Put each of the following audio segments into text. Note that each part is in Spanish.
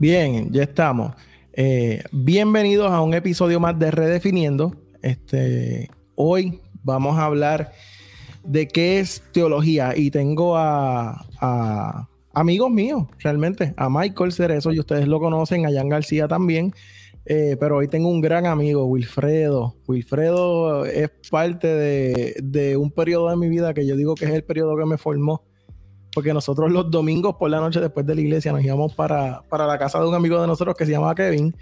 Bien, ya estamos. Eh, bienvenidos a un episodio más de Redefiniendo. Este, hoy vamos a hablar de qué es teología y tengo a, amigos míos, realmente, a Michael Cerezo, y ustedes lo conocen, a Jan García también. Eh, pero hoy tengo un gran amigo, Wilfredo. Wilfredo es parte de, de, un periodo de mi vida que yo digo que es el periodo que me formó porque nosotros los domingos por la noche después de la iglesia nos íbamos para, la casa de un amigo de nosotros que se llamaba Kevin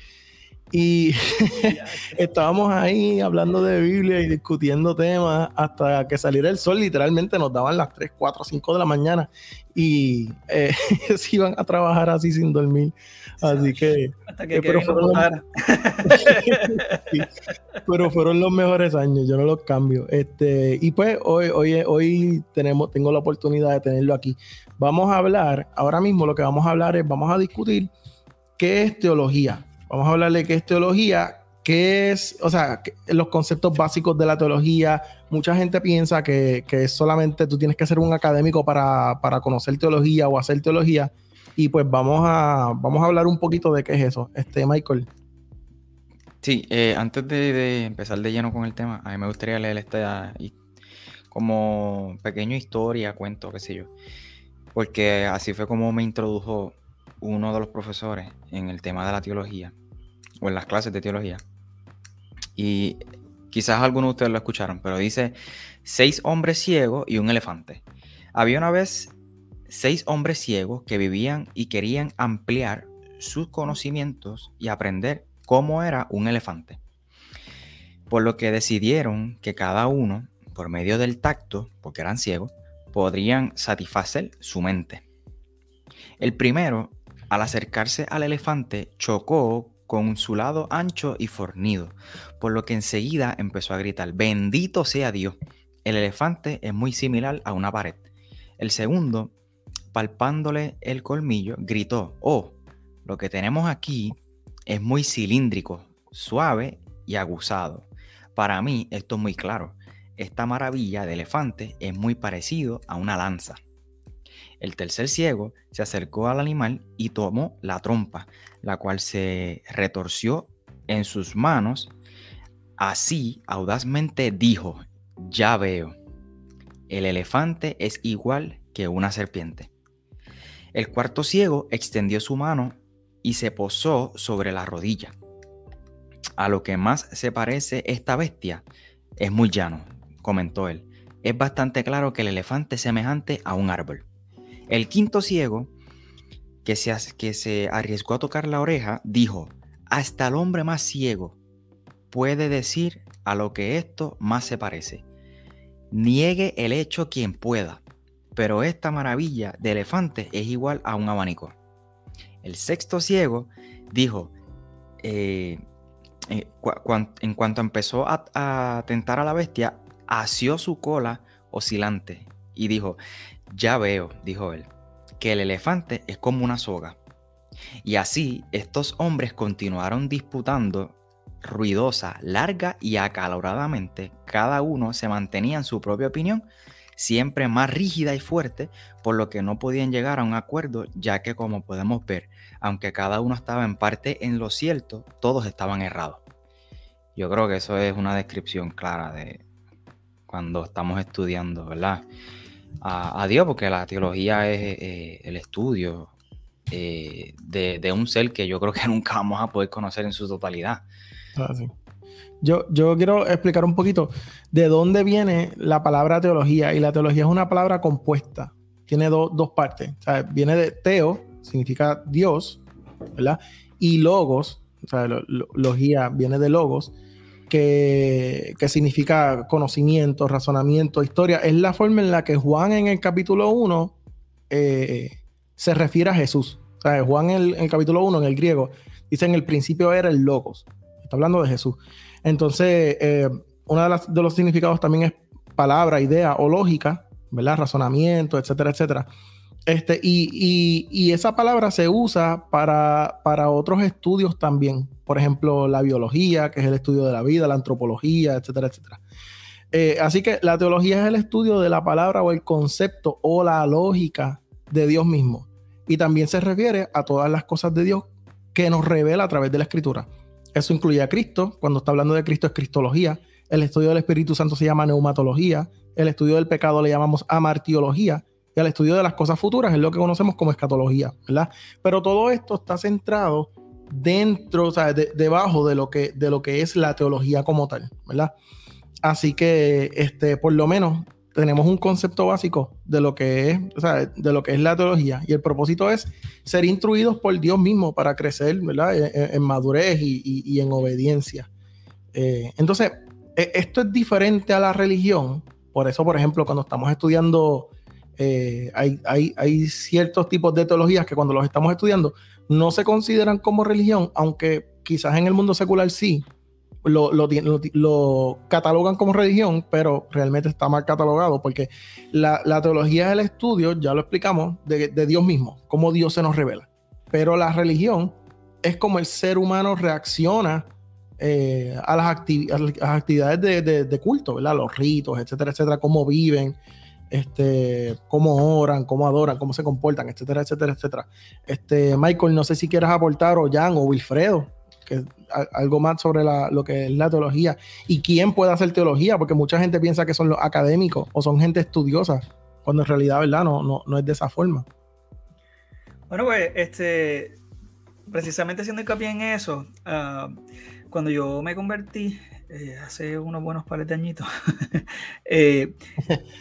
y estábamos ahí hablando de Biblia y discutiendo temas hasta que saliera el sol. Literalmente nos daban las 3, 4, 5 de la mañana y eh, se iban a trabajar así sin dormir. Así que. Hasta que, pero, fueron los, pero fueron los mejores años, yo no los cambio. Este, y pues hoy, hoy, hoy tenemos, tengo la oportunidad de tenerlo aquí. Vamos a hablar, ahora mismo lo que vamos a hablar es, vamos a discutir qué es teología. Vamos a hablar de qué es teología, qué es, o sea, los conceptos básicos de la teología. Mucha gente piensa que, que solamente tú tienes que ser un académico para, para conocer teología o hacer teología y pues vamos a, vamos a hablar un poquito de qué es eso, este Michael. Sí, eh, antes de, empezar de lleno con el tema, a mí me gustaría leer esta como pequeña historia, cuento, qué sé yo. Porque así fue como me introdujo uno de los profesores en el tema de la teología, o en las clases de teología. Y quizás algunos de ustedes lo escucharon, pero dice, seis hombres ciegos y un elefante. Había una vez seis hombres ciegos que vivían y querían ampliar sus conocimientos y aprender cómo era un elefante. Por lo que decidieron que cada uno, por medio del tacto, porque eran ciegos, podrían satisfacer su mente. El primero, al acercarse al elefante, chocó con su lado ancho y fornido, por lo que enseguida empezó a gritar, bendito sea Dios. El elefante es muy similar a una pared. El segundo palpándole el colmillo, gritó, oh, lo que tenemos aquí es muy cilíndrico, suave y aguzado. Para mí esto es muy claro. Esta maravilla de elefante es muy parecido a una lanza. El tercer ciego se acercó al animal y tomó la trompa, la cual se retorció en sus manos. Así audazmente dijo, ya veo, el elefante es igual que una serpiente. El cuarto ciego extendió su mano y se posó sobre la rodilla. A lo que más se parece esta bestia es muy llano, comentó él. Es bastante claro que el elefante es semejante a un árbol. El quinto ciego, que se, que se arriesgó a tocar la oreja, dijo, hasta el hombre más ciego puede decir a lo que esto más se parece. Niegue el hecho quien pueda, pero esta maravilla de elefante es igual a un abanico. El sexto ciego dijo, eh, eh, en cuanto empezó a, tentar a la bestia, asió su cola oscilante y dijo, ya veo, dijo él, que el elefante es como una soga. Y así estos hombres continuaron disputando ruidosa, larga y acaloradamente. Cada uno se mantenía en su propia opinión siempre más rígida y fuerte, por lo que no podían llegar a un acuerdo, ya que como podemos ver, aunque cada uno estaba en parte en lo cierto, todos estaban errados. Yo creo que eso es una descripción clara de cuando estamos estudiando, ¿verdad? A, Dios, porque la teología es eh, el estudio eh, de, un ser que yo creo que nunca vamos a poder conocer en su totalidad. Ah, yo, yo quiero explicar un poquito de dónde viene la palabra teología. Y la teología es una palabra compuesta. Tiene dos partes. Viene de teo, significa Dios, ¿verdad? Y logos, o logía viene de logos, que, significa conocimiento, razonamiento, historia. Es la forma en la que Juan en el capítulo 1 eh, se refiere a Jesús. Juan en el, capítulo 1, en el griego, dice en el principio era el logos. Está hablando de Jesús. Entonces, eh, uno de, los significados también es palabra, idea o lógica, ¿verdad? Razonamiento, etcétera, etcétera. Este, y, esa palabra se usa para, para, otros estudios también. Por ejemplo, la biología, que es el estudio de la vida, la antropología, etcétera, etcétera. Eh, así que la teología es el estudio de la palabra o el concepto o la lógica de Dios mismo. Y también se refiere a todas las cosas de Dios que nos revela a través de la escritura. Eso incluye a Cristo, cuando está hablando de Cristo es cristología, el estudio del Espíritu Santo se llama neumatología, el estudio del pecado le llamamos amartiología, y el estudio de las cosas futuras es lo que conocemos como escatología, ¿verdad? Pero todo esto está centrado dentro, o sea, debajo de lo, que, de lo que es la teología como tal, ¿verdad? Así que, este, por lo menos, tenemos un concepto básico de lo que es, o sea, de lo que es la teología. Y el propósito es ser instruidos por Dios mismo para crecer, ¿verdad? En, madurez y, en obediencia. Eh, entonces, e, esto es diferente a la religión. Por eso, por ejemplo, cuando estamos estudiando, eh, hay, hay ciertos tipos de teologías que cuando los estamos estudiando no se consideran como religión, aunque quizás en el mundo secular sí, lo, lo, catalogan como religión, pero realmente está mal catalogado porque la, teología es el estudio, ya lo explicamos, de, Dios mismo, cómo Dios se nos revela. Pero la religión es como el ser humano reacciona eh, a, las actividades de, culto, ¿verdad? Los ritos, etcétera, etcétera, cómo viven, este, cómo oran, cómo adoran, cómo se comportan, etcétera, etcétera, etcétera. Este, Michael, no sé si quieres aportar, o Jan, o Wilfredo, que algo más sobre lo que es la teología y quién puede hacer teología, porque mucha gente piensa que son los académicos o son gente estudiosa, cuando en realidad, ¿verdad? No, no, no es de esa forma. Bueno, pues, este, precisamente haciendo hincapié en eso, ah, cuando yo me convertí, eh, hace unos buenos pares de añitos, eh,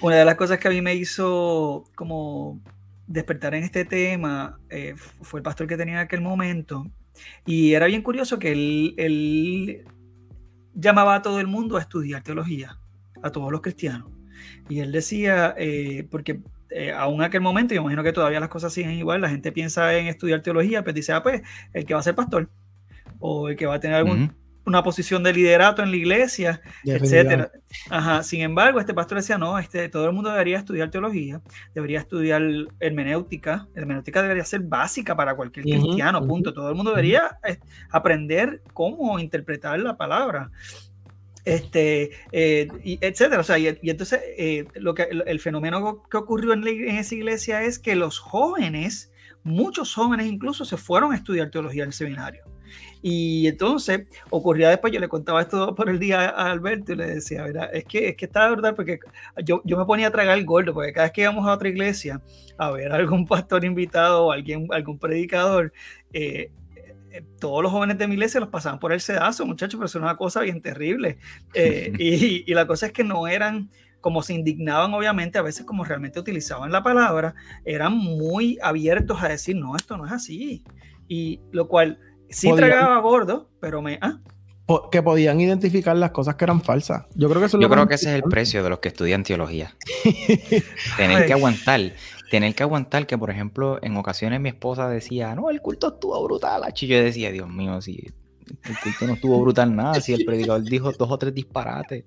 una de las cosas que a mí me hizo como despertar en este tema eh, fue el pastor que tenía en aquel momento. Y era bien curioso que él, llamaba a todo el mundo a estudiar teología, a todos los cristianos. Y él decía, porque aún en aquel momento, yo imagino que todavía las cosas siguen igual, la gente piensa en estudiar teología, pues dice, ah, pues el que va a ser pastor o el que va a tener algún una posición de liderato en la iglesia, etcétera. Ajá. Sin embargo, este pastor decía, no, este, todo el mundo debería estudiar teología, debería estudiar hermenéutica, hermenéutica debería ser básica para cualquier cristiano, punto. Todo el mundo debería eh, aprender cómo interpretar la palabra. Este, eh, etcétera. O sea, y, entonces eh, lo que, el, fenómeno que ocurrió en, en esa iglesia es que los jóvenes, muchos jóvenes incluso, se fueron a estudiar teología en el seminario. Y entonces ocurría después, yo le contaba esto por el día a Alberto y le decía, mira, es que, es que está verdad, porque yo, yo me ponía a tragar el gordo, porque cada vez que íbamos a otra iglesia a ver algún pastor invitado o alguien, algún predicador, eh, eh, todos los jóvenes de mi iglesia los pasaban por el sedazo, muchachos, pero eso es una cosa bien terrible. Eh, y, y la cosa es que no eran como se indignaban obviamente, a veces como realmente utilizaban la palabra, eran muy abiertos a decir, no, esto no es así. Y lo cual Sí tragaba gordo, pero me... ¿ah? Que podían identificar las cosas que eran falsas. Yo creo que eso Yo creo que ese es el precio de los que estudian teología. tener que aguantar. Tener que aguantar que, por ejemplo, en ocasiones mi esposa decía, no, el culto estuvo brutal. Y yo decía, Dios mío, si el culto no estuvo brutal nada, si el predicador dijo dos o tres disparates.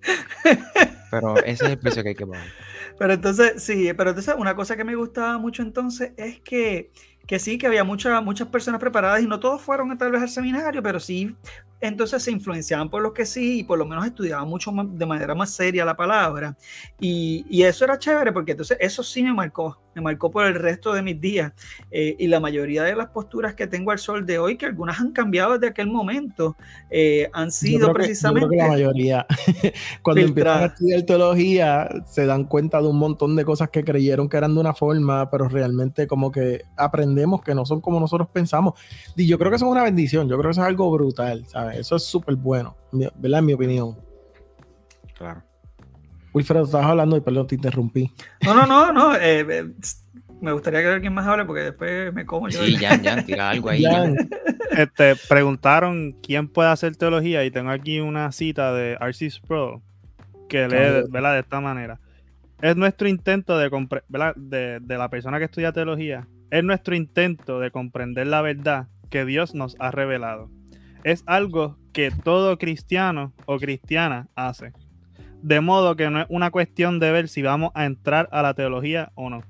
Pero ese es el precio que hay que pagar. Pero entonces, sí, pero entonces una cosa que me gustaba mucho entonces es que que sí, que había muchas muchas personas preparadas y no todos fueron tal vez al seminario, pero sí entonces se influenciaban por los que sí y por lo menos estudiaban mucho de manera más seria la palabra. Y, y, eso era chévere porque entonces eso sí me marcó, me marcó por el resto de mis días. Eh, y la mayoría de las posturas que tengo al sol de hoy, que algunas han cambiado desde aquel momento, eh, han sido precisamente... la mayoría, cuando empiezan a estudiar teología, se dan cuenta de un montón de cosas que creyeron que eran de una forma, pero realmente como que aprendemos que no son como nosotros pensamos. Y yo creo que eso es una bendición, yo creo que eso es algo brutal, ¿sabes? Eso es súper bueno, ¿verdad? En mi opinión. Claro. Wilfredo, estabas hablando y perdón, te interrumpí. No, no, no, no. Eh, eh, me gustaría que alguien más hable porque después me como yo. Sí, ya, ya, tira algo ahí. Este, preguntaron quién puede hacer teología y tengo aquí una cita de Arcis Pro que lee ¿verdad? de esta manera. Es nuestro intento de, ¿verdad? de, de la persona que estudia teología, es nuestro intento de comprender la verdad que Dios nos ha revelado es algo que todo cristiano o cristiana hace. De modo que no es una cuestión de ver si vamos a entrar a la teología o no.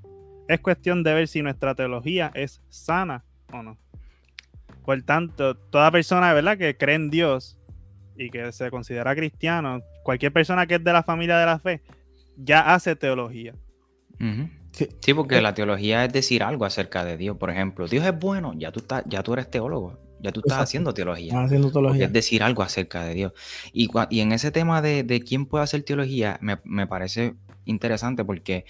Es cuestión de ver si nuestra teología es sana o no. Por tanto, toda persona ¿verdad? que cree en Dios y que se considera cristiano, cualquier persona que es de la familia de la fe, ya hace teología. sí. porque la teología es decir algo acerca de Dios. Por ejemplo, Dios es bueno, ya tú, estás, ya tú eres teólogo Ya tú estás haciendo teología. Estás haciendo teología. Es decir algo acerca de Dios. Y, y en ese tema de, de, quién puede hacer teología, me, me, parece interesante porque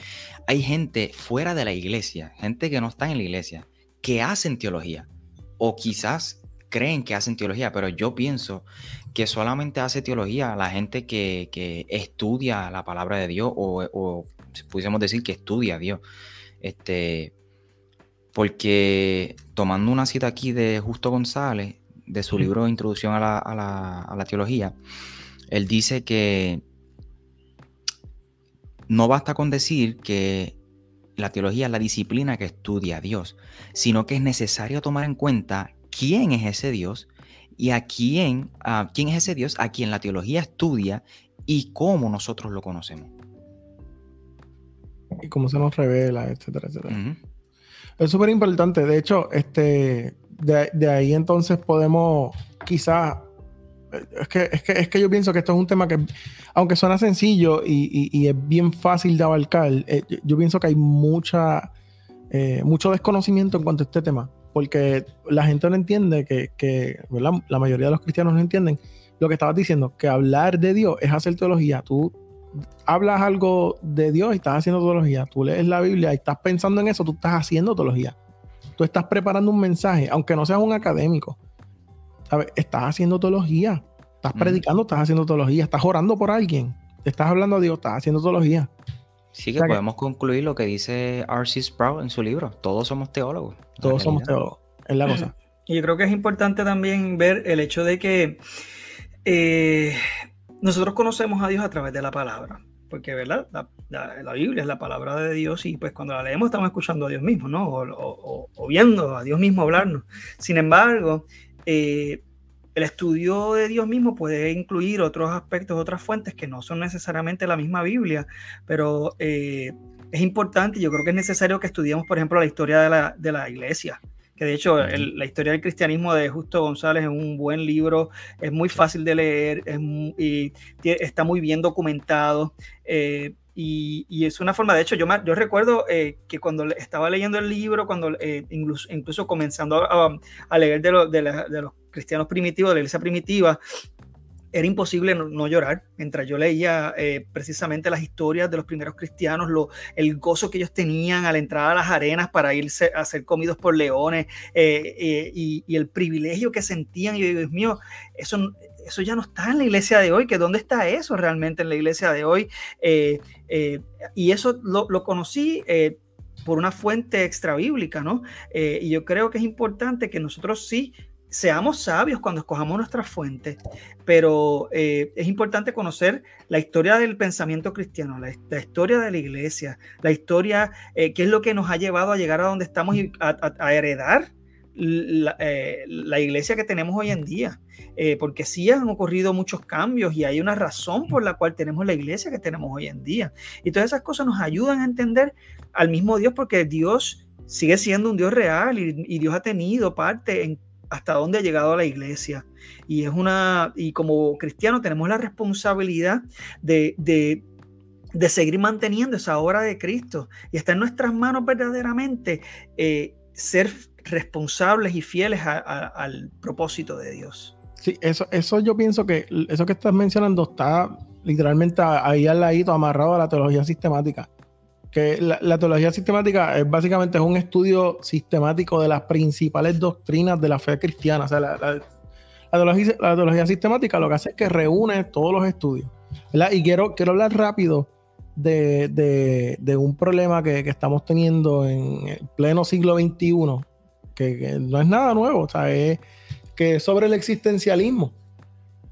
hay gente fuera de la iglesia, gente que no está en la iglesia, que hacen teología. O quizás creen que hacen teología, pero yo pienso que solamente hace teología la gente que, que estudia la palabra de Dios o, o pudiésemos decir que estudia a Dios. Este, porque tomando una cita aquí de Justo González, de su libro Introducción a la, Teología, él dice que no basta con decir que la teología es la disciplina que estudia a Dios, sino que es necesario tomar en cuenta quién es ese Dios y a quién, a quién es ese Dios a quien la teología estudia y cómo nosotros lo conocemos. Y cómo se nos revela, etcétera, etcétera. Es súper importante. De hecho, este, de, ahí entonces podemos quizás... Es que, es, que, es que yo pienso que esto es un tema que, aunque suena sencillo y, es bien fácil de abarcar, eh, yo, pienso que hay mucha, eh, mucho desconocimiento en cuanto a este tema. Porque la gente no entiende que, que la mayoría de los cristianos no entienden lo que estabas diciendo, que hablar de Dios es hacer teología. Tú hablas algo de Dios y estás haciendo teología. Tú lees la Biblia y estás pensando en eso, tú estás haciendo teología. Tú estás preparando un mensaje, aunque no seas un académico. ¿sabes? Estás haciendo teología. Estás predicando, estás haciendo teología. Estás orando por alguien. Estás hablando a Dios, estás haciendo teología. Sí, que podemos concluir lo que dice R.C. Sproul en su libro. Todos somos teólogos. Todos somos teólogos. Es la cosa. Y yo creo que es importante también ver el hecho de que eh, nosotros conocemos a Dios a través de la palabra, porque ¿verdad? La, Biblia es la palabra de Dios y pues cuando la leemos estamos escuchando a Dios mismo, ¿no? O, viendo a Dios mismo hablarnos. Sin embargo, eh, el estudio de Dios mismo puede incluir otros aspectos, otras fuentes que no son necesariamente la misma Biblia, pero eh, es importante, yo creo que es necesario que estudiemos, por ejemplo, la historia de la, de la iglesia que de hecho la historia del cristianismo de Justo González es un buen libro, es muy fácil de leer y está muy bien documentado. Eh, y, es una forma, de hecho, yo, yo recuerdo eh, que cuando estaba leyendo el libro, cuando eh, incluso, incluso, comenzando a, leer de, de, los cristianos primitivos, de la iglesia primitiva, era imposible no, llorar mientras yo leía eh, precisamente las historias de los primeros cristianos, lo, el gozo que ellos tenían al entrar a las arenas para irse a ser comidos por leones eh, eh, y, el privilegio que sentían. Y Dios mío, eso, eso ya no está en la iglesia de hoy, que dónde está eso realmente en la iglesia de hoy. y eso lo, lo conocí por una fuente extra bíblica, ¿no? y yo creo que es importante que nosotros sí seamos sabios cuando escojamos nuestras fuentes, pero eh, es importante conocer la historia del pensamiento cristiano, la, historia de la iglesia, la historia, eh, qué es lo que nos ha llevado a llegar a donde estamos y a, heredar eh, la, iglesia que tenemos hoy en día, porque sí han ocurrido muchos cambios y hay una razón por la cual tenemos la iglesia que tenemos hoy en día. Y todas esas cosas nos ayudan a entender al mismo Dios, porque Dios sigue siendo un Dios real y Dios ha tenido parte en hasta dónde ha llegado la iglesia. Y es una, y como cristianos tenemos la responsabilidad de, de, seguir manteniendo esa obra de Cristo. Y está en nuestras manos verdaderamente eh, ser responsables y fieles al propósito de Dios. Sí, eso, eso yo pienso que eso que estás mencionando está literalmente ahí al ladito, amarrado a la teología sistemática que la, teología sistemática es básicamente es un estudio sistemático de las principales doctrinas de la fe cristiana. O sea, la, teología, sistemática lo que hace es que reúne todos los estudios. Y quiero, quiero hablar rápido de, un problema que, estamos teniendo en el pleno siglo XXI, que, no es nada nuevo, o sea, es que es sobre el existencialismo.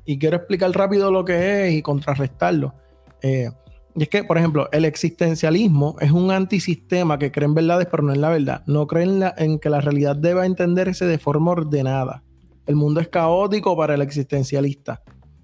Y quiero explicar rápido lo que es y contrarrestarlo. Eh, y es que, por ejemplo, el existencialismo es un antisistema que cree en verdades, pero no en la verdad. No cree en, que la realidad deba entenderse de forma ordenada. El mundo es caótico para el existencialista.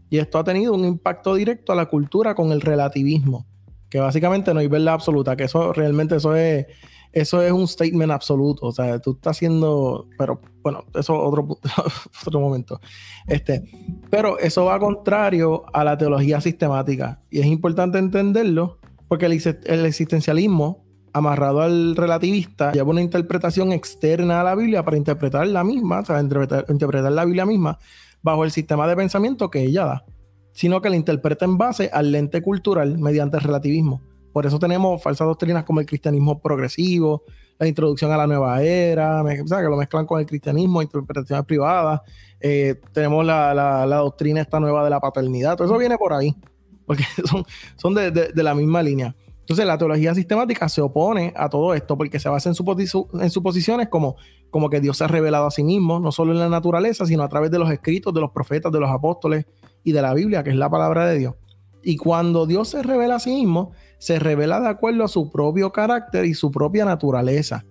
Y esto ha tenido un impacto directo a la cultura con el relativismo, que básicamente no hay verdad absoluta, que eso realmente eso es eso es un statement absoluto. O sea, tú estás haciendo, pero bueno, eso otro, otro momento. Este, pero eso va contrario a la teología sistemática. Y es importante entenderlo porque el, existencialismo amarrado al relativista, lleva una interpretación externa a la Biblia para interpretar la misma, o sea, interpretar, interpretar la Biblia misma bajo el sistema de pensamiento que ella da, sino que la interpreta en base al lente cultural mediante el relativismo. Por eso tenemos falsas doctrinas como el cristianismo progresivo, la introducción a la nueva era, que lo mezclan con el cristianismo, interpretaciones privadas. Eh, tenemos la, doctrina esta nueva de la paternidad. Todo eso viene por ahí, porque son, de la misma línea. Entonces, la teología sistemática se opone a todo esto porque se basa en, en suposiciones como, como que Dios se ha revelado a sí mismo, no solo en la naturaleza, sino a través de los escritos de los profetas, de los apóstoles y de la Biblia, que es la palabra de Dios. Y cuando Dios se revela a sí mismo, se revela de acuerdo a su propio carácter y su propia naturaleza.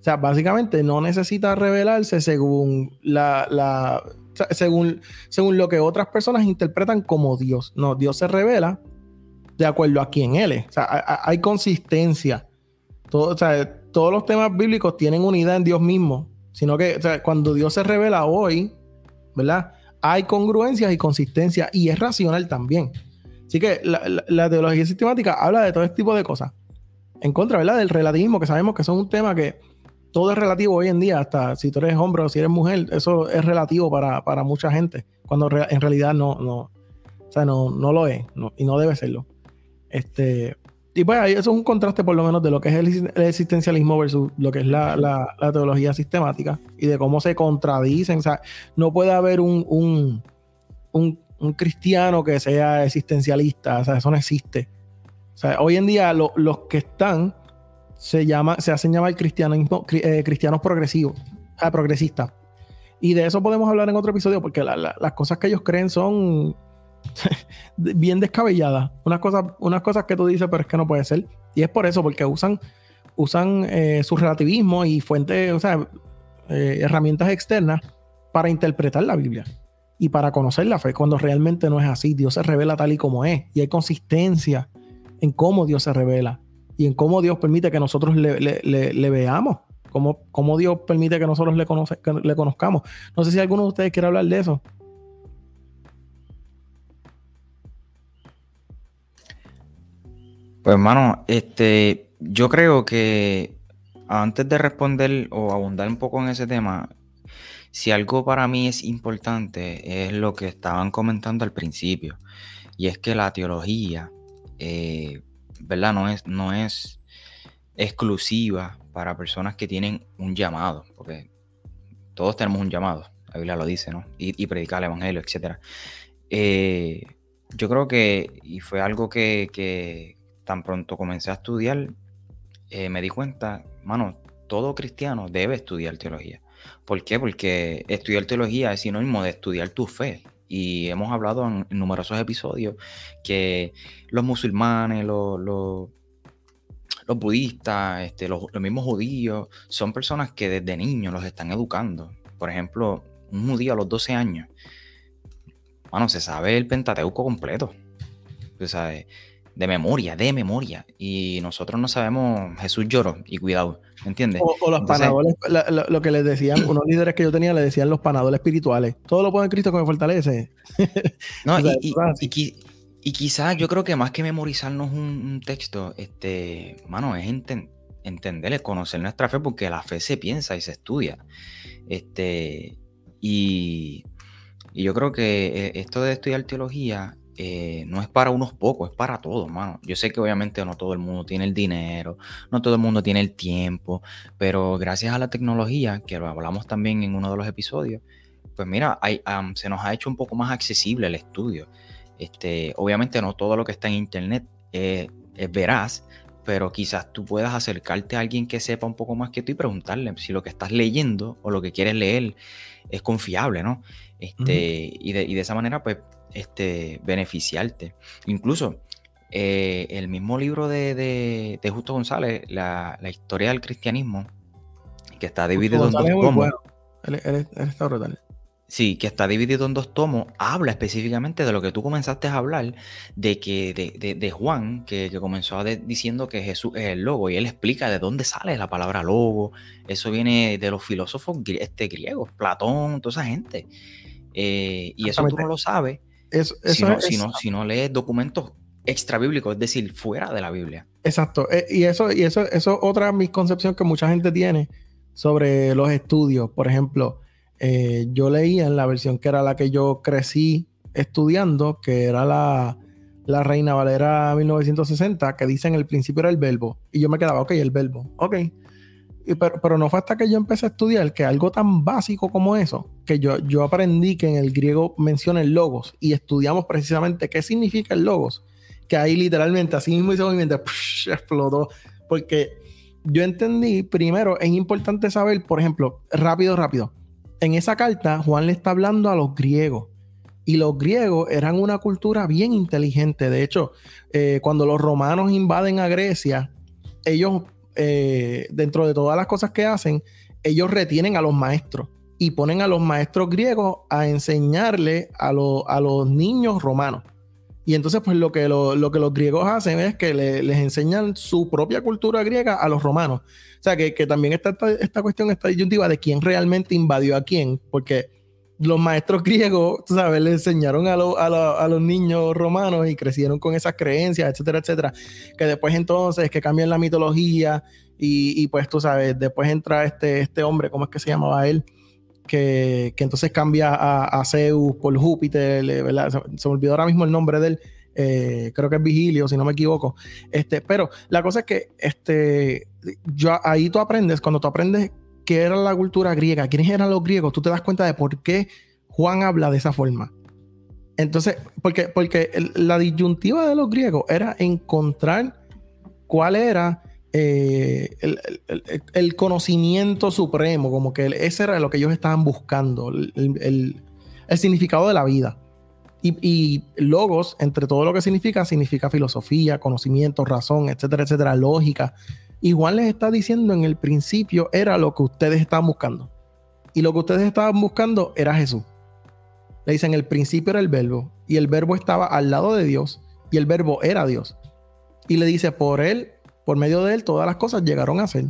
O sea, básicamente no necesita revelarse según la, según, según lo que otras personas interpretan como Dios. No, Dios se revela de acuerdo a quién él es. O sea, hay consistencia. Todo, o sea, todos los temas bíblicos tienen unidad en Dios mismo, sino que o sea, cuando Dios se revela hoy, ¿verdad? Hay congruencias y consistencia y es racional también. Así que la, la, la, teología sistemática habla de todo este tipo de cosas. En contra, ¿verdad? Del relativismo, que sabemos que son un tema que todo es relativo hoy en día, hasta si tú eres hombre o si eres mujer, eso es relativo para, para mucha gente, cuando re, en realidad no, no, o sea, no, no lo es no, y no debe serlo. Este, y pues eso es un contraste por lo menos de lo que es el, el existencialismo versus lo que es la, la, la, teología sistemática y de cómo se contradicen. O sea, no puede haber un, un, un, un cristiano que sea existencialista, o sea, eso no existe. O sea, hoy en día lo, los que están se, llama, se hacen llamar cristianismo, eh, cristianos progresivos, progresistas. Y de eso podemos hablar en otro episodio porque la, las cosas que ellos creen son bien descabelladas. Unas cosas, unas cosas que tú dices, pero es que no puede ser. Y es por eso, porque usan, usan eh, su relativismo y fuentes, o sea, eh, herramientas externas para interpretar la Biblia y para conocer la fe, cuando realmente no es así. Dios se revela tal y como es. Y hay consistencia en cómo Dios se revela y en cómo Dios permite que nosotros le, veamos. Cómo, cómo, Dios permite que nosotros le, conoce, que le conozcamos. No sé si alguno de ustedes quiere hablar de eso. Pues hermano, este, yo creo que antes de responder o abundar un poco en ese tema, si algo para mí es importante es lo que estaban comentando al principio, y es que la teología, eh, ¿verdad? No es, no es exclusiva para personas que tienen un llamado, porque todos tenemos un llamado, la Biblia lo dice, ¿no? Y, predicar el Evangelio, etc. Eh, yo creo que, y fue algo que, que, tan pronto comencé a estudiar, eh, me di cuenta, mano, todo cristiano debe estudiar teología. ¿Por qué? Porque estudiar teología es sinónimo de estudiar tu fe. Y hemos hablado en, numerosos episodios que los musulmanes, los, los, budistas, este, los, los, mismos judíos, son personas que desde niños los están educando. Por ejemplo, un judío a los 12 años, bueno, se sabe el Pentateuco completo. De memoria, de memoria. Y nosotros no sabemos, Jesús lloró y cuidado, ¿me entiendes? O, o los Entonces, panadoles, la, la, lo que les decían, unos líderes que yo tenía le decían los panadoles espirituales. Todo lo puedo en Cristo que me fortalece. No, o sea, y, y, y, y, quizás yo creo que más que memorizarnos un, un texto, este, mano, es enten, entender, conocer nuestra fe, porque la fe se piensa y se estudia. Este, y, y yo creo que eh, esto de estudiar teología eh, no es para unos pocos, es para todos, mano. Yo sé que obviamente no todo el mundo tiene el dinero, no todo el mundo tiene el tiempo, pero gracias a la tecnología, que lo hablamos también en uno de los episodios, pues mira, hay, um, se nos ha hecho un poco más accesible el estudio. Este, obviamente no todo lo que está en internet es veraz, pero quizás tú puedas acercarte a alguien que sepa un poco más que tú y preguntarle si lo que estás leyendo o lo que quieres leer es confiable, ¿no? Este, uh -huh. y, de, y de esa manera, pues este, beneficiarte. Incluso eh, el mismo libro de, de, de Justo González, la, la, historia del cristianismo, que está dividido en dos tomos. Bueno. Él, él, él está brutal. Sí, que está dividido en dos tomos, habla específicamente de lo que tú comenzaste a hablar, de que de, de, de Juan, que, que comenzó de, diciendo que Jesús es el logo, y él explica de dónde sale la palabra logo, eso viene de los filósofos este, griegos, Platón, toda esa gente. Eh, y eso tú no lo sabes eso, eso si, no, es, si, no, si no lees documentos extra bíblicos, es decir, fuera de la Biblia. Exacto. Eh, y eso, y eso, eso es otra misconcepción que mucha gente tiene sobre los estudios. Por ejemplo, eh, yo leía en la versión que era la que yo crecí estudiando, que era la, la Reina Valera 1960, que dice en el principio era el verbo. Y yo me quedaba, ok, el verbo, ok. Pero, no fue hasta que yo empecé a estudiar que algo tan básico como eso, que yo, yo aprendí que en el griego menciona el logos y estudiamos precisamente qué significa el logos, que ahí literalmente así mismo ese movimiento explotó, porque yo entendí, primero, es importante saber, por ejemplo, rápido, rápido, en esa carta Juan le está hablando a los griegos y los griegos eran una cultura bien inteligente. De hecho, eh, cuando los romanos invaden a Grecia, ellos, eh, dentro de todas las cosas que hacen, ellos retienen a los maestros y ponen a los maestros griegos a enseñarle a, a los niños romanos. Y entonces, pues lo que, lo, que los griegos hacen es que les enseñan su propia cultura griega a los romanos. O sea, que, también está esta, esta, cuestión, esta disyuntiva de quién realmente invadió a quién, porque los maestros griegos, tú sabes, le enseñaron a, a, los niños romanos y crecieron con esas creencias, etcétera, etcétera. Que después entonces que cambian la mitología y, pues tú sabes, después entra este, este hombre, ¿cómo es que se llamaba él? Que, entonces cambia a, Zeus por Júpiter, ¿verdad? Se, me olvidó ahora mismo el nombre de él. Eh, creo que es Vigilio, si no me equivoco. Este, pero la cosa es que este, yo, ahí tú aprendes, cuando tú aprendes qué era la cultura griega, quiénes eran los griegos, tú te das cuenta de por qué Juan habla de esa forma. Entonces, porque, porque la disyuntiva de los griegos era encontrar cuál era eh, el, conocimiento supremo, como que ese era lo que ellos estaban buscando, el, significado de la vida. Y, logos, entre todo lo que significa, significa filosofía, conocimiento, razón, etcétera, etcétera, lógica igual les está diciendo en el principio era lo que ustedes estaban buscando. Y lo que ustedes estaban buscando era Jesús. Le dicen, el principio era el verbo y el verbo estaba al lado de Dios y el verbo era Dios. Y le dice, por él, por medio de él, todas las cosas llegaron a ser.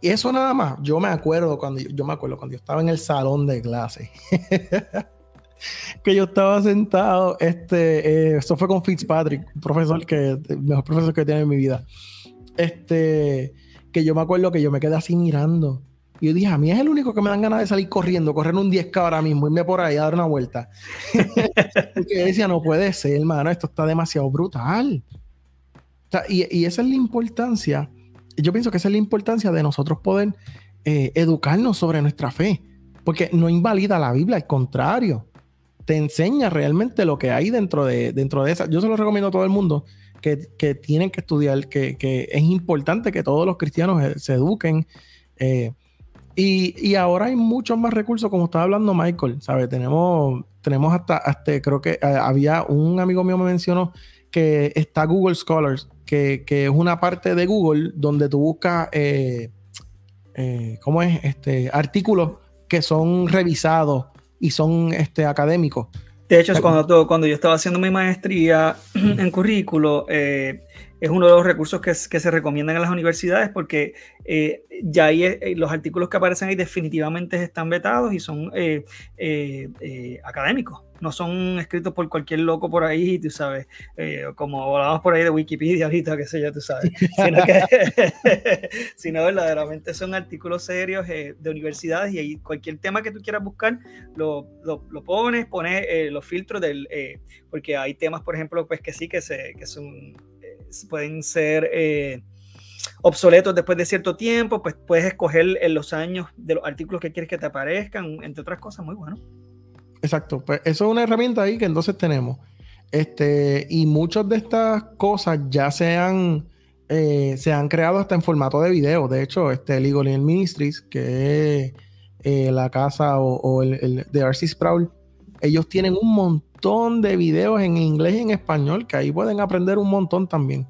Y eso nada más, yo me acuerdo cuando yo, me acuerdo cuando yo estaba en el salón de clase. que yo estaba sentado, este, eh, eso fue con Fitzpatrick, profesor que, el mejor profesor que tiene en mi vida. Este, que yo me acuerdo que yo me quedé así mirando. Y yo dije, a mí es el único que me dan ganas de salir corriendo, correr un 10K ahora mismo, irme por ahí a dar una vuelta. Porque decía, no puede ser, hermano, esto está demasiado brutal. y, esa es la importancia, yo pienso que esa es la importancia de nosotros poder eh, educarnos sobre nuestra fe. Porque no invalida la Biblia, al contrario, te enseña realmente lo que hay dentro de, dentro de esa. Yo se lo recomiendo a todo el mundo que, tienen que estudiar, que, es importante que todos los cristianos eh, se eduquen. Eh, y, ahora hay muchos más recursos, como estaba hablando Michael, ¿sabes? Tenemos, tenemos hasta, hasta, creo que eh, había un amigo mío me mencionó que está Google Scholars, que, es una parte de Google donde tú buscas, ¿cómo es? Este, artículos que son revisados y son este, académicos. De hecho, cuando, cuando yo estaba haciendo mi maestría en currículo, eh, es uno de los recursos que, se recomiendan en las universidades porque eh, ya ahí eh, los artículos que aparecen ahí definitivamente están vetados y son académicos, no son escritos por cualquier loco por ahí, tú sabes, como hablábamos por ahí de Wikipedia ahorita, qué sé yo, tú sabes, sino, que, sino verdaderamente son artículos serios de universidades y ahí cualquier tema que tú quieras buscar lo, lo, lo pones, pones los filtros del, porque hay temas, por ejemplo, pues que sí que, se, que son pueden ser eh, obsoletos después de cierto tiempo, pues puedes escoger en los años de los artículos que quieres que te aparezcan, entre otras cosas, muy bueno. Exacto, pues eso es una herramienta ahí que entonces tenemos. Este, y muchas de estas cosas ya se han, eh, se han creado hasta en formato de video. De hecho, este Legal Ministries, que es eh, la casa o, el, de R.C. Sproul, ellos tienen un montón de videos en inglés y en español que ahí pueden aprender un montón también.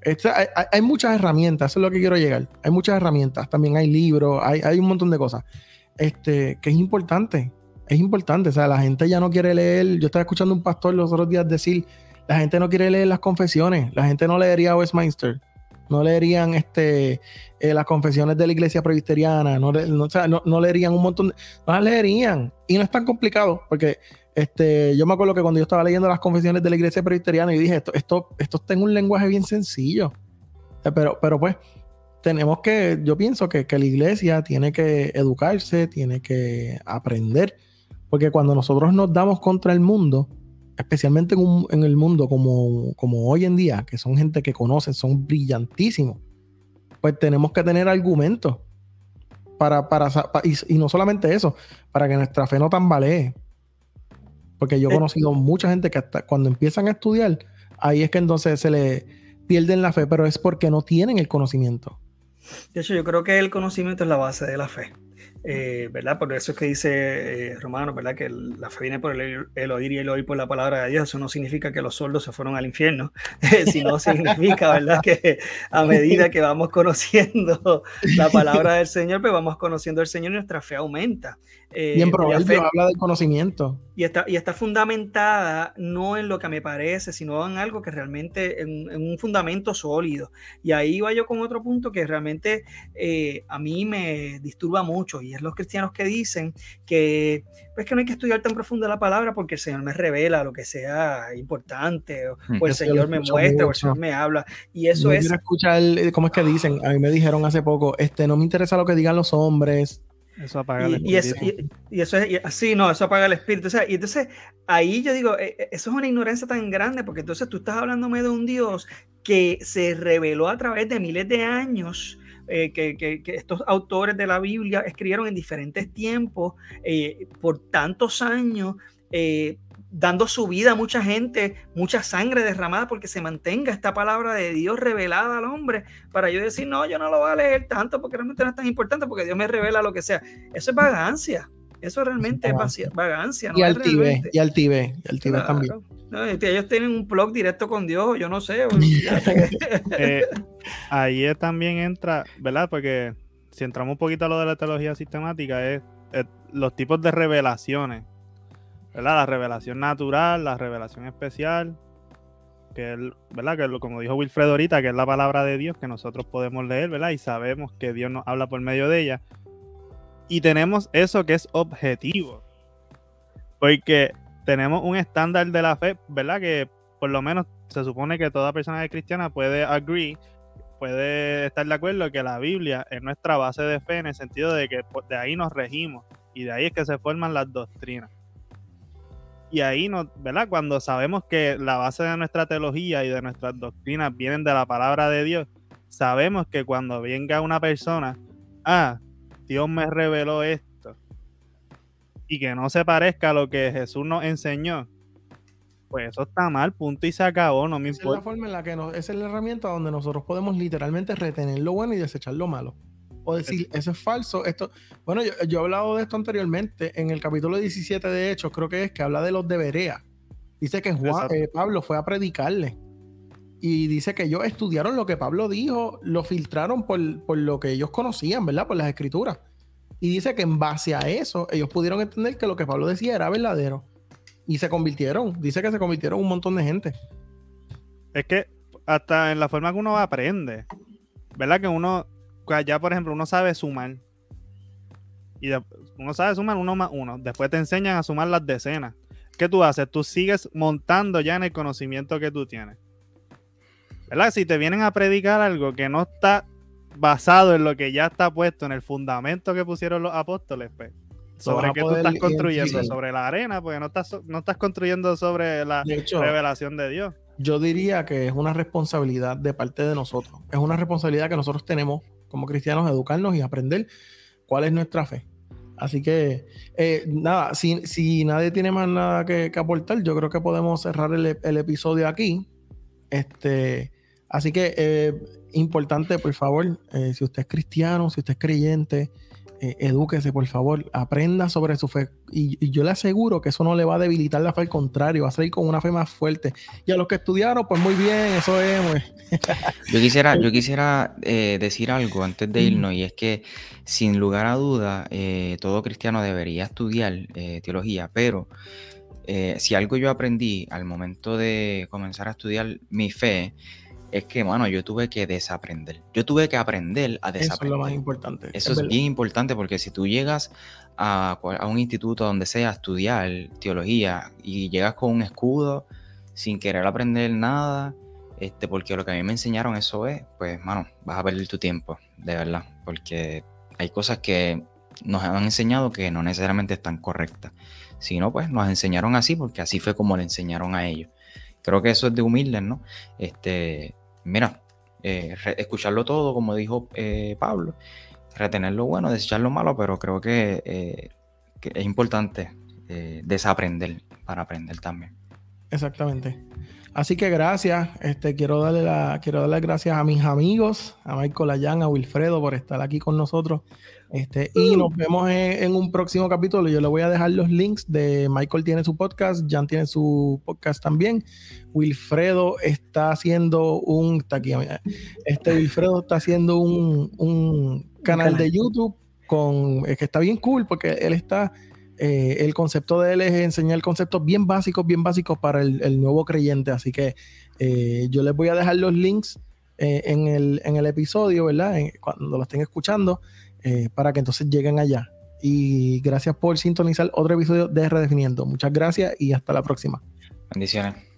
Este, hay, muchas herramientas, eso es lo que quiero llegar. Hay muchas herramientas, también hay libros, hay, un montón de cosas. Este, que es importante, es importante. O sea, la gente ya no quiere leer. Yo estaba escuchando un pastor los otros días decir: la gente no quiere leer las confesiones, la gente no leería Westminster, no leerían este, eh, las confesiones de la iglesia presbiteriana, no, no, leerían un montón, de, no las leerían. Y no es tan complicado, porque este, yo me acuerdo que cuando yo estaba leyendo las confesiones de la iglesia presbiteriana, y dije, esto, esto, esto está en un lenguaje bien sencillo. Eh, pero, pero pues, tenemos que, yo pienso que, que la iglesia tiene que educarse, tiene que aprender, porque cuando nosotros nos damos contra el mundo, especialmente en, el mundo como, como, hoy en día, que son gente que conocen, son brillantísimos, pues tenemos que tener argumentos para, para, y, no solamente eso, para que nuestra fe no tambalee. Porque yo he eh. conocido mucha gente que hasta cuando empiezan a estudiar, ahí es que entonces se le pierden la fe, pero es porque no tienen el conocimiento. De hecho, yo creo que el conocimiento es la base de la fe. Eh, ¿verdad? Por eso es que dice eh, Romano, ¿verdad? Que la fe viene por el, oír y el oír por la palabra de Dios. Eso no significa que los sordos se fueron al infierno, sino significa, ¿verdad? Que a medida que vamos conociendo la palabra del Señor, pues vamos conociendo al Señor y nuestra fe aumenta. Eh, y en Proverbios habla del conocimiento. Y está, y está fundamentada no en lo que me parece, sino en algo que realmente, en, un fundamento sólido. Y ahí va yo con otro punto que realmente a mí me disturba mucho. Y es los cristianos que dicen que, pues que no hay que estudiar tan profundo la palabra porque el Señor me revela lo que sea importante, o, hmm. el Señor me muestra, o el Señor me habla. Y eso es. escuchar, ¿cómo es que dicen? A mí me dijeron hace poco, este, no me interesa lo que digan los hombres. Eso apaga el espíritu. Y, eso, es así, no, eso apaga el espíritu. O sea, y entonces ahí yo digo, eh, eh, eso es una ignorancia tan grande, porque entonces tú estás hablándome de un Dios que se reveló a través de miles de años eh, que, estos autores de la Biblia escribieron en diferentes tiempos, eh, por tantos años, eh, dando su vida a mucha gente, mucha sangre derramada porque se mantenga esta palabra de Dios revelada al hombre, para yo decir, no, yo no lo voy a leer tanto porque realmente no es tan importante, porque Dios me revela lo que sea. Eso es vagancia. Eso realmente es vagancia. y, altive, y altive, y altive también. ellos tienen un blog directo con Dios, yo no sé. eh, ahí también entra, ¿verdad? Porque si entramos un poquito a lo de la teología sistemática, es, los tipos de revelaciones. ¿Verdad? La revelación natural, la revelación especial, que es, ¿verdad? Que como dijo Wilfredo ahorita, que es la palabra de Dios que nosotros podemos leer, ¿verdad? Y sabemos que Dios nos habla por medio de ella y tenemos eso que es objetivo. Porque tenemos un estándar de la fe, ¿verdad? Que por lo menos se supone que toda persona cristiana puede agree, puede estar de acuerdo que la Biblia es nuestra base de fe en el sentido de que de ahí nos regimos y de ahí es que se forman las doctrinas. Y ahí, nos, ¿verdad? Cuando sabemos que la base de nuestra teología y de nuestras doctrinas vienen de la palabra de Dios, sabemos que cuando venga una persona, ah, Dios me reveló esto y que no se parezca a lo que Jesús nos enseñó, pues eso está mal, punto y se acabó, no me esa Es la forma en la que nos, esa es la herramienta donde nosotros podemos literalmente retener lo bueno y desechar lo malo. O decir, eso es falso, esto... Bueno, yo, he hablado de esto anteriormente, en el capítulo 17 de Hechos, creo que es que habla de los de Berea. Dice que Juan, eh, Pablo fue a predicarle y dice que ellos estudiaron lo que Pablo dijo, lo filtraron por, lo que ellos conocían, ¿verdad? Por las escrituras. Y dice que en base a eso, ellos pudieron entender que lo que Pablo decía era verdadero. Y se convirtieron. Dice que se convirtieron un montón de gente. Es que hasta en la forma que uno aprende, ¿verdad? Que uno, ya por ejemplo, uno sabe sumar. Y uno sabe sumar uno más uno. Después te enseñan a sumar las decenas. ¿Qué tú haces? Tú sigues montando ya en el conocimiento que tú tienes. ¿verdad? Si te vienen a predicar algo que no está basado en lo que ya está puesto en el fundamento que pusieron los apóstoles, pues, sobre qué tú estás construyendo, sobre la arena, porque no estás, no estás construyendo sobre la revelación de Dios. Yo diría que es una responsabilidad de parte de nosotros. Es una responsabilidad que nosotros tenemos como cristianos educarnos y aprender cuál es nuestra fe. Así que, eh, nada, si, nadie tiene más nada que, aportar, yo creo que podemos cerrar el, el episodio aquí. Este, Así que eh, importante, por favor, eh, si usted es cristiano, si usted es creyente, eh, edúquese, por favor, aprenda sobre su fe. Y, yo le aseguro que eso no le va a debilitar la fe, al contrario, va a salir con una fe más fuerte. Y a los que estudiaron, pues muy bien, eso es. Pues. yo quisiera, yo quisiera decir algo antes de irnos, y es que sin lugar a duda, todo cristiano debería estudiar teología, pero si algo yo aprendí al momento de comenzar a estudiar mi fe, es que, mano, yo tuve que desaprender. Yo tuve que aprender a desaprender. Eso es lo más importante. Eso es, bien importante porque si tú llegas a, un instituto donde sea a estudiar teología y llegas con un escudo sin querer aprender nada, este, porque lo que a mí me enseñaron eso es, pues, mano, vas a perder tu tiempo, de verdad, porque hay cosas que nos han enseñado que no necesariamente están correctas, sino pues nos enseñaron así porque así fue como le enseñaron a ellos. Creo que eso es de humildes, ¿no? Este, mira, eh, escucharlo todo, como dijo eh, Pablo, retener lo bueno, desechar lo malo, pero creo que, eh, es importante desaprender para aprender también. Exactamente. Así que gracias. Este, quiero, darle la, quiero darle las gracias a mis amigos, a Michael Ayán, a Wilfredo por estar aquí con nosotros. Este, y nos vemos en, un próximo capítulo. Yo le voy a dejar los links de Michael tiene su podcast, Jan tiene su podcast también. Wilfredo está haciendo un. Está aquí, este Wilfredo está haciendo un, canal de YouTube con que está bien cool porque él está. Eh, el concepto de él es enseñar conceptos bien básicos, bien básicos para el, nuevo creyente. Así que eh, yo les voy a dejar los links eh, en, el, en, el, episodio, ¿verdad? cuando lo estén escuchando. Para que entonces lleguen allá. Y gracias por sintonizar otro episodio de Redefiniendo. Muchas gracias y hasta la próxima. Bendiciones.